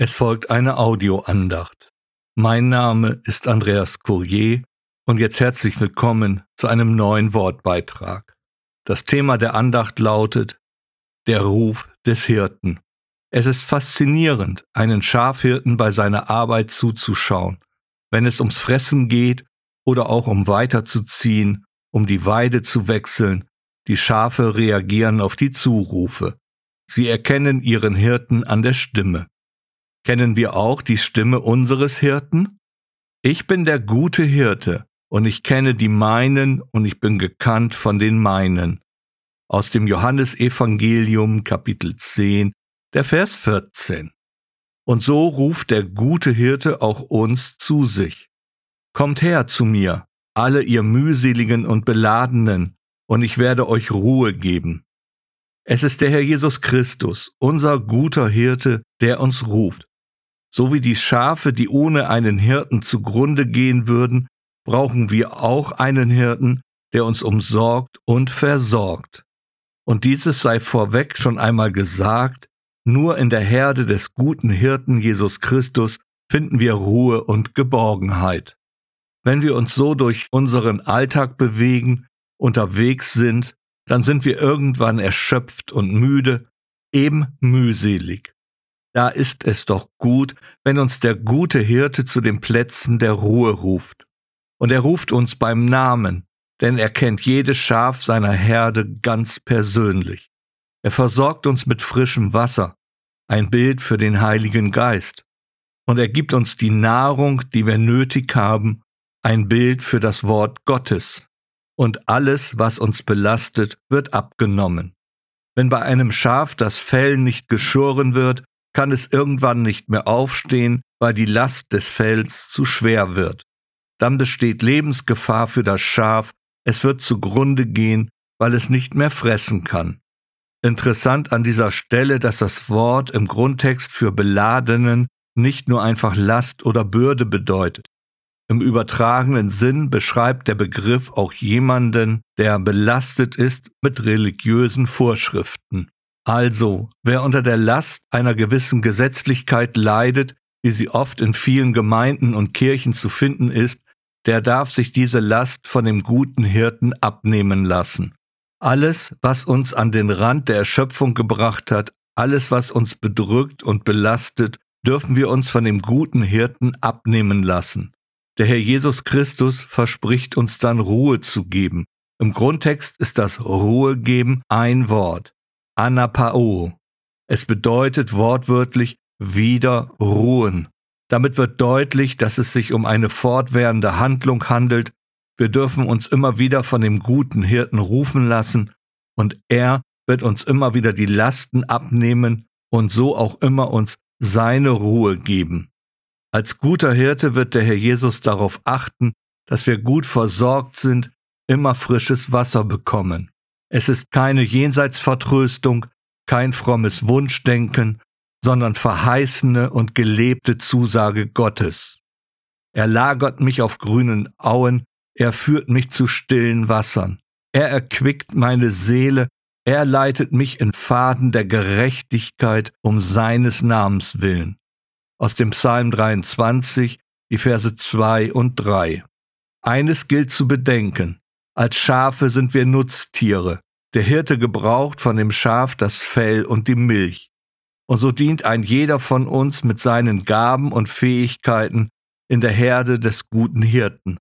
Es folgt eine Audioandacht. Mein Name ist Andreas Courier und jetzt herzlich willkommen zu einem neuen Wortbeitrag. Das Thema der Andacht lautet Der Ruf des Hirten. Es ist faszinierend, einen Schafhirten bei seiner Arbeit zuzuschauen, wenn es ums Fressen geht oder auch um weiterzuziehen, um die Weide zu wechseln. Die Schafe reagieren auf die Zurufe. Sie erkennen ihren Hirten an der Stimme. Kennen wir auch die Stimme unseres Hirten? Ich bin der gute Hirte, und ich kenne die meinen, und ich bin gekannt von den meinen. Aus dem Johannesevangelium Kapitel 10, der Vers 14. Und so ruft der gute Hirte auch uns zu sich. Kommt her zu mir, alle ihr mühseligen und beladenen, und ich werde euch Ruhe geben. Es ist der Herr Jesus Christus, unser guter Hirte, der uns ruft. So wie die Schafe, die ohne einen Hirten zugrunde gehen würden, brauchen wir auch einen Hirten, der uns umsorgt und versorgt. Und dieses sei vorweg schon einmal gesagt, nur in der Herde des guten Hirten Jesus Christus finden wir Ruhe und Geborgenheit. Wenn wir uns so durch unseren Alltag bewegen, unterwegs sind, dann sind wir irgendwann erschöpft und müde, eben mühselig. Da ist es doch gut, wenn uns der gute Hirte zu den Plätzen der Ruhe ruft. Und er ruft uns beim Namen, denn er kennt jedes Schaf seiner Herde ganz persönlich. Er versorgt uns mit frischem Wasser, ein Bild für den Heiligen Geist. Und er gibt uns die Nahrung, die wir nötig haben, ein Bild für das Wort Gottes. Und alles, was uns belastet, wird abgenommen. Wenn bei einem Schaf das Fell nicht geschoren wird, kann es irgendwann nicht mehr aufstehen, weil die Last des Fells zu schwer wird. Dann besteht Lebensgefahr für das Schaf, es wird zugrunde gehen, weil es nicht mehr fressen kann. Interessant an dieser Stelle, dass das Wort im Grundtext für Beladenen nicht nur einfach Last oder Bürde bedeutet. Im übertragenen Sinn beschreibt der Begriff auch jemanden, der belastet ist mit religiösen Vorschriften. Also, wer unter der Last einer gewissen Gesetzlichkeit leidet, wie sie oft in vielen Gemeinden und Kirchen zu finden ist, der darf sich diese Last von dem guten Hirten abnehmen lassen. Alles, was uns an den Rand der Erschöpfung gebracht hat, alles, was uns bedrückt und belastet, dürfen wir uns von dem guten Hirten abnehmen lassen. Der Herr Jesus Christus verspricht uns dann Ruhe zu geben. Im Grundtext ist das Ruhe geben ein Wort. Anapao. Es bedeutet wortwörtlich wieder ruhen. Damit wird deutlich, dass es sich um eine fortwährende Handlung handelt. Wir dürfen uns immer wieder von dem guten Hirten rufen lassen und er wird uns immer wieder die Lasten abnehmen und so auch immer uns seine Ruhe geben. Als guter Hirte wird der Herr Jesus darauf achten, dass wir gut versorgt sind, immer frisches Wasser bekommen. Es ist keine Jenseitsvertröstung, kein frommes Wunschdenken, sondern verheißene und gelebte Zusage Gottes. Er lagert mich auf grünen Auen, er führt mich zu stillen Wassern, er erquickt meine Seele, er leitet mich in Faden der Gerechtigkeit um seines Namens willen. Aus dem Psalm 23, die Verse 2 und 3. Eines gilt zu bedenken, als Schafe sind wir Nutztiere. Der Hirte gebraucht von dem Schaf das Fell und die Milch. Und so dient ein jeder von uns mit seinen Gaben und Fähigkeiten in der Herde des guten Hirten.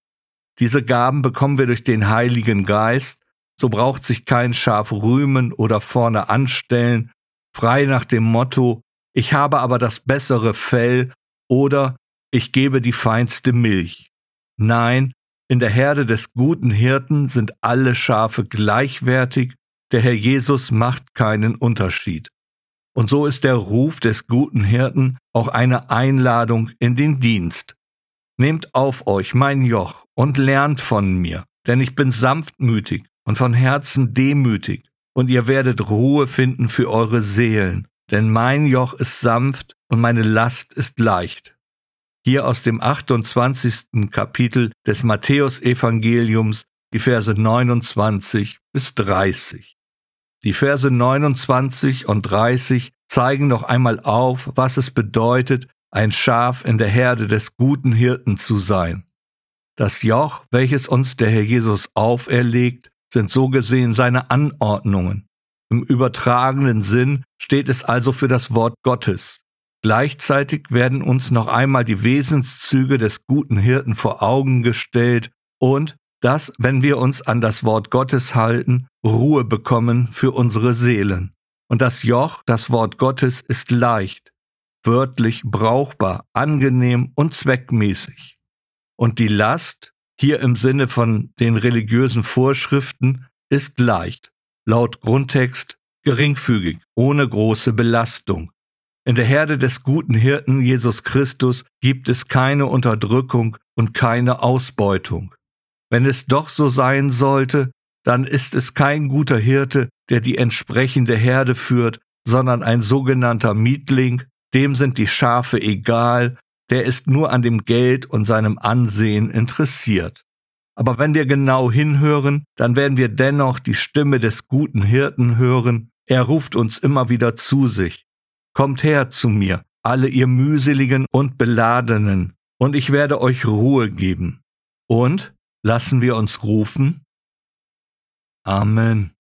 Diese Gaben bekommen wir durch den Heiligen Geist, so braucht sich kein Schaf rühmen oder vorne anstellen, frei nach dem Motto, ich habe aber das bessere Fell oder ich gebe die feinste Milch. Nein, in der Herde des guten Hirten sind alle Schafe gleichwertig, der Herr Jesus macht keinen Unterschied. Und so ist der Ruf des guten Hirten auch eine Einladung in den Dienst. Nehmt auf euch mein Joch und lernt von mir, denn ich bin sanftmütig und von Herzen demütig, und ihr werdet Ruhe finden für eure Seelen, denn mein Joch ist sanft und meine Last ist leicht hier aus dem 28. Kapitel des Matthäusevangeliums, die Verse 29 bis 30. Die Verse 29 und 30 zeigen noch einmal auf, was es bedeutet, ein Schaf in der Herde des guten Hirten zu sein. Das Joch, welches uns der Herr Jesus auferlegt, sind so gesehen seine Anordnungen. Im übertragenen Sinn steht es also für das Wort Gottes. Gleichzeitig werden uns noch einmal die Wesenszüge des guten Hirten vor Augen gestellt und dass, wenn wir uns an das Wort Gottes halten, Ruhe bekommen für unsere Seelen. Und das Joch, das Wort Gottes, ist leicht, wörtlich brauchbar, angenehm und zweckmäßig. Und die Last, hier im Sinne von den religiösen Vorschriften, ist leicht, laut Grundtext geringfügig, ohne große Belastung. In der Herde des guten Hirten Jesus Christus gibt es keine Unterdrückung und keine Ausbeutung. Wenn es doch so sein sollte, dann ist es kein guter Hirte, der die entsprechende Herde führt, sondern ein sogenannter Mietling, dem sind die Schafe egal, der ist nur an dem Geld und seinem Ansehen interessiert. Aber wenn wir genau hinhören, dann werden wir dennoch die Stimme des guten Hirten hören, er ruft uns immer wieder zu sich. Kommt her zu mir, alle ihr mühseligen und beladenen, und ich werde euch Ruhe geben. Und lassen wir uns rufen? Amen.